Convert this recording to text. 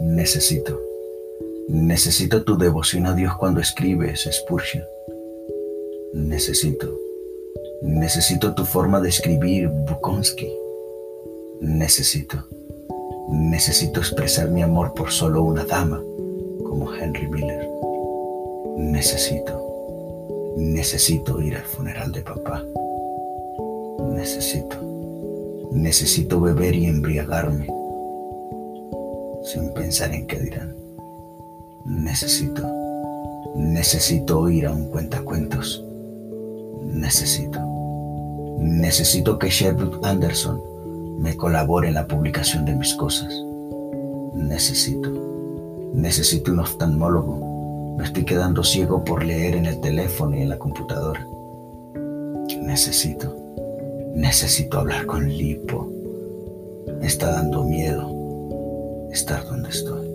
Necesito. Necesito tu devoción a Dios cuando escribes, Spurgeon. Necesito. Necesito tu forma de escribir, Bukowski. Necesito. Necesito expresar mi amor por solo una dama, como Henry Miller. Necesito. Necesito ir al funeral de papá. Necesito. Necesito beber y embriagarme sin pensar en qué dirán. Necesito. Necesito ir a un cuentacuentos. Necesito. Necesito que Sherwood Anderson me colabore en la publicación de mis cosas. Necesito. Necesito un oftalmólogo. Me estoy quedando ciego por leer en el teléfono y en la computadora. Necesito. Necesito hablar con Lipo. Me está dando miedo estar donde estoy.